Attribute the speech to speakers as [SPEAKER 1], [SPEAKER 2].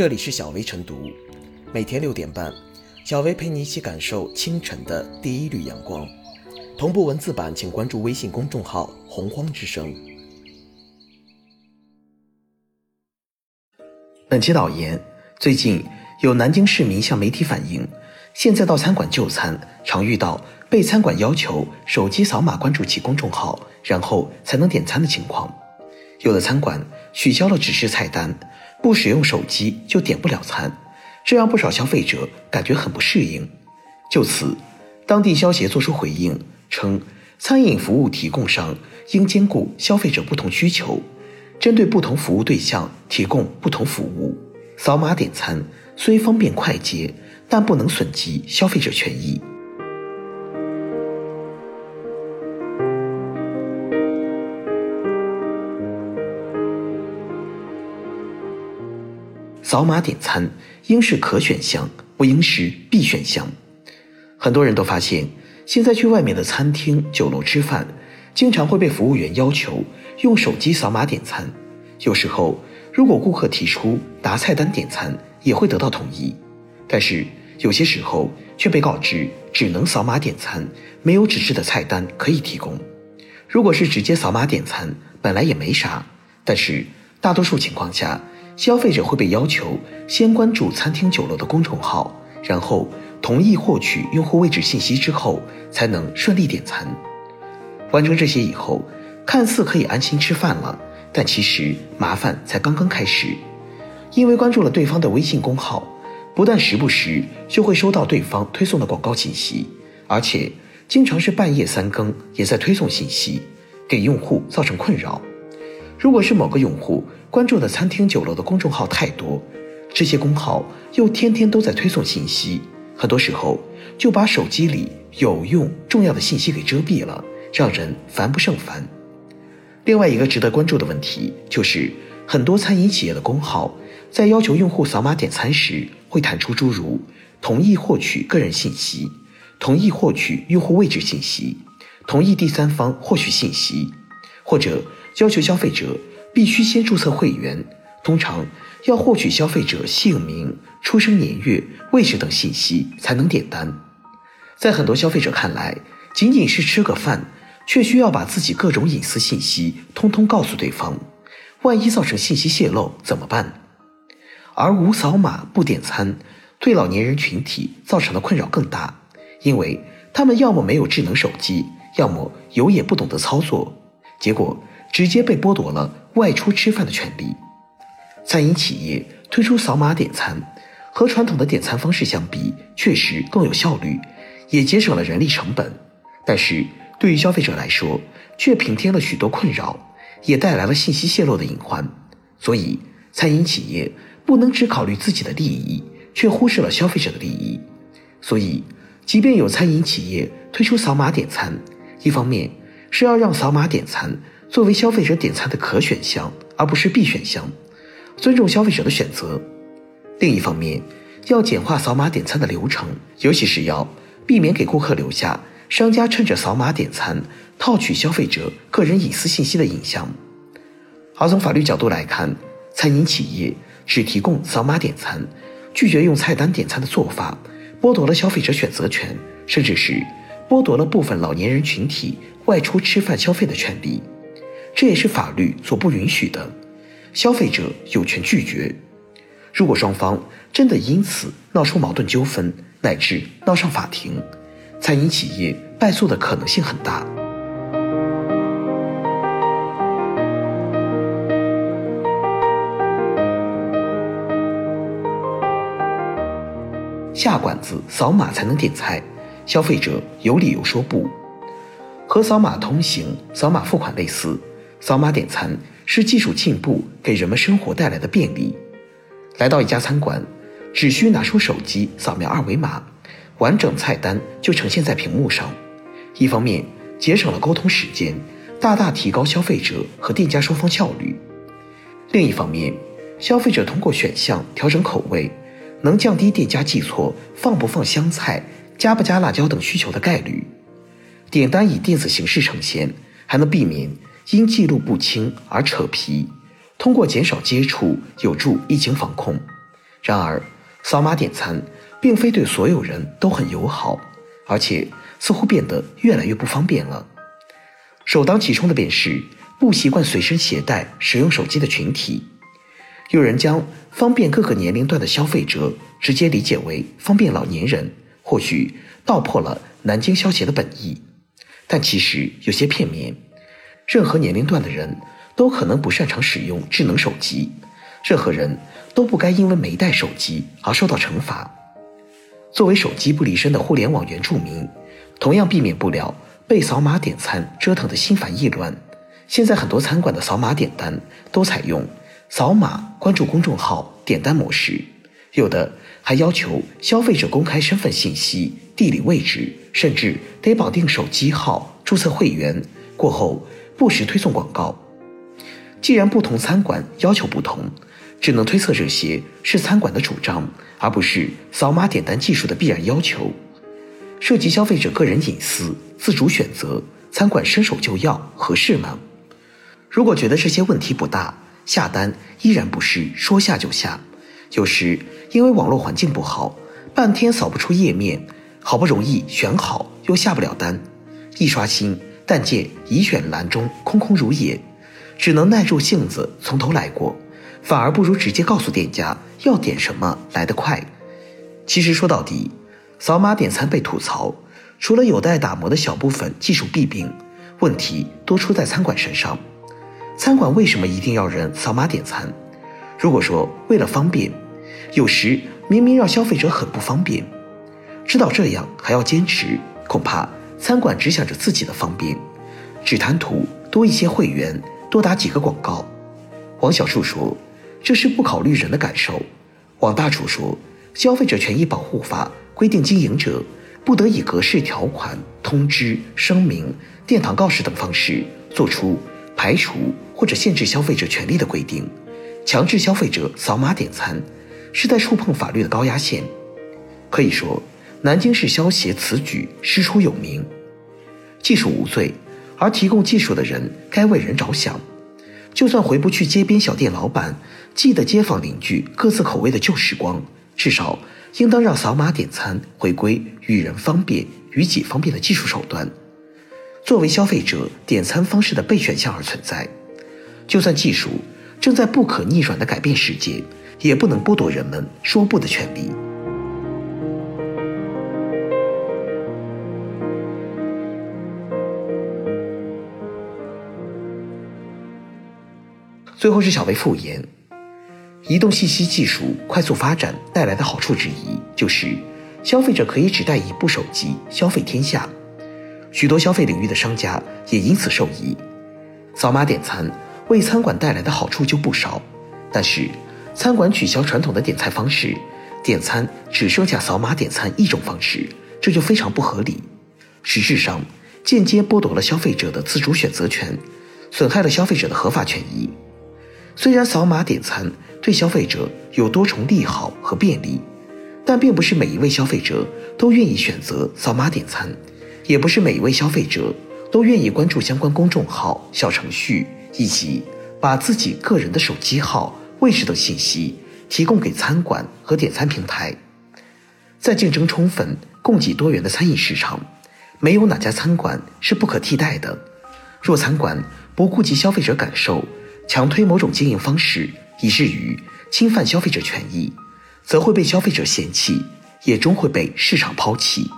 [SPEAKER 1] 这里是小薇晨读，每天六点半，小薇陪你一起感受清晨的第一缕阳光。同步文字版，请关注微信公众号“洪荒之声”。本期导言：最近有南京市民向媒体反映，现在到餐馆就餐，常遇到被餐馆要求手机扫码关注其公众号，然后才能点餐的情况。有的餐馆取消了指示菜单，不使用手机就点不了餐，这让不少消费者感觉很不适应。就此，当地消协作出回应。称，餐饮服务提供商应兼顾消费者不同需求，针对不同服务对象提供不同服务。扫码点餐虽方便快捷，但不能损及消费者权益。扫码点餐应是可选项，不应是必选项。很多人都发现。现在去外面的餐厅、酒楼吃饭，经常会被服务员要求用手机扫码点餐。有时候，如果顾客提出拿菜单点餐，也会得到同意。但是有些时候却被告知只能扫码点餐，没有纸质的菜单可以提供。如果是直接扫码点餐，本来也没啥。但是大多数情况下，消费者会被要求先关注餐厅、酒楼的公众号，然后。同意获取用户位置信息之后，才能顺利点餐。完成这些以后，看似可以安心吃饭了，但其实麻烦才刚刚开始。因为关注了对方的微信公号，不但时不时就会收到对方推送的广告信息，而且经常是半夜三更也在推送信息，给用户造成困扰。如果是某个用户关注的餐厅、酒楼的公众号太多，这些公号又天天都在推送信息。很多时候就把手机里有用重要的信息给遮蔽了，让人烦不胜烦。另外一个值得关注的问题就是，很多餐饮企业的公号在要求用户扫码点餐时，会弹出诸如同意获取个人信息、同意获取用户位置信息、同意第三方获取信息，或者要求消费者必须先注册会员。通常要获取消费者姓名、出生年月、位置等信息才能点单。在很多消费者看来，仅仅是吃个饭，却需要把自己各种隐私信息通通告诉对方，万一造成信息泄露怎么办？而无扫码不点餐，对老年人群体造成的困扰更大，因为他们要么没有智能手机，要么有也不懂得操作，结果直接被剥夺了外出吃饭的权利。餐饮企业推出扫码点餐，和传统的点餐方式相比，确实更有效率，也节省了人力成本。但是，对于消费者来说，却平添了许多困扰，也带来了信息泄露的隐患。所以，餐饮企业不能只考虑自己的利益，却忽视了消费者的利益。所以，即便有餐饮企业推出扫码点餐，一方面是要让扫码点餐作为消费者点餐的可选项，而不是必选项。尊重消费者的选择。另一方面，要简化扫码点餐的流程，尤其是要避免给顾客留下商家趁着扫码点餐套取消费者个人隐私信息的印象。而从法律角度来看，餐饮企业只提供扫码点餐，拒绝用菜单点餐的做法，剥夺了消费者选择权，甚至是剥夺了部分老年人群体外出吃饭消费的权利。这也是法律所不允许的。消费者有权拒绝。如果双方真的因此闹出矛盾纠纷，乃至闹上法庭，餐饮企业败诉的可能性很大。下馆子扫码才能点菜，消费者有理由说不。和扫码通行、扫码付款类似，扫码点餐。是技术进步给人们生活带来的便利。来到一家餐馆，只需拿出手机扫描二维码，完整菜单就呈现在屏幕上。一方面节省了沟通时间，大大提高消费者和店家双方效率；另一方面，消费者通过选项调整口味，能降低店家记错放不放香菜、加不加辣椒等需求的概率。点单以电子形式呈现，还能避免。因记录不清而扯皮，通过减少接触，有助疫情防控。然而，扫码点餐并非对所有人都很友好，而且似乎变得越来越不方便了。首当其冲的便是不习惯随身携带、使用手机的群体。有人将方便各个年龄段的消费者直接理解为方便老年人，或许道破了南京消协的本意，但其实有些片面。任何年龄段的人都可能不擅长使用智能手机，任何人都不该因为没带手机而受到惩罚。作为手机不离身的互联网原住民，同样避免不了被扫码点餐折腾的心烦意乱。现在很多餐馆的扫码点单都采用。扫码关注公众号点单模式，有的还要求消费者公开身份信息、地理位置，甚至得绑定手机号注册会员。过后不时推送广告。既然不同餐馆要求不同，只能推测这些是餐馆的主张，而不是扫码点单技术的必然要求。涉及消费者个人隐私，自主选择，餐馆伸手就要，合适吗？如果觉得这些问题不大。下单依然不是说下就下，有时因为网络环境不好，半天扫不出页面，好不容易选好又下不了单，一刷新但见已选栏中空空如也，只能耐住性子从头来过，反而不如直接告诉店家要点什么来得快。其实说到底，扫码点餐被吐槽，除了有待打磨的小部分技术弊病，问题多出在餐馆身上。餐馆为什么一定要人扫码点餐？如果说为了方便，有时明明让消费者很不方便。知道这样还要坚持，恐怕餐馆只想着自己的方便，只贪图多一些会员，多打几个广告。王小树说：“这是不考虑人的感受。”王大厨说：“消费者权益保护法规定，经营者不得以格式条款、通知、声明、殿堂告示等方式作出。”排除或者限制消费者权利的规定，强制消费者扫码点餐，是在触碰法律的高压线。可以说，南京市消协此举师出有名。技术无罪，而提供技术的人该为人着想。就算回不去街边小店老板记得街坊邻居各自口味的旧时光，至少应当让扫码点餐回归与人方便、与己方便的技术手段。作为消费者点餐方式的备选项而存在，就算技术正在不可逆转的改变世界，也不能剥夺人们说不的权利。最后是小薇复言，移动信息技术快速发展带来的好处之一，就是消费者可以只带一部手机消费天下。许多消费领域的商家也因此受益。扫码点餐为餐馆带来的好处就不少，但是餐馆取消传统的点菜方式，点餐只剩下扫码点餐一种方式，这就非常不合理。实质上间接剥夺了消费者的自主选择权，损害了消费者的合法权益。虽然扫码点餐对消费者有多重利好和便利，但并不是每一位消费者都愿意选择扫码点餐。也不是每一位消费者都愿意关注相关公众号、小程序，以及把自己个人的手机号、位置等信息提供给餐馆和点餐平台。在竞争充分、供给多元的餐饮市场，没有哪家餐馆是不可替代的。若餐馆不顾及消费者感受，强推某种经营方式，以至于侵犯消费者权益，则会被消费者嫌弃，也终会被市场抛弃。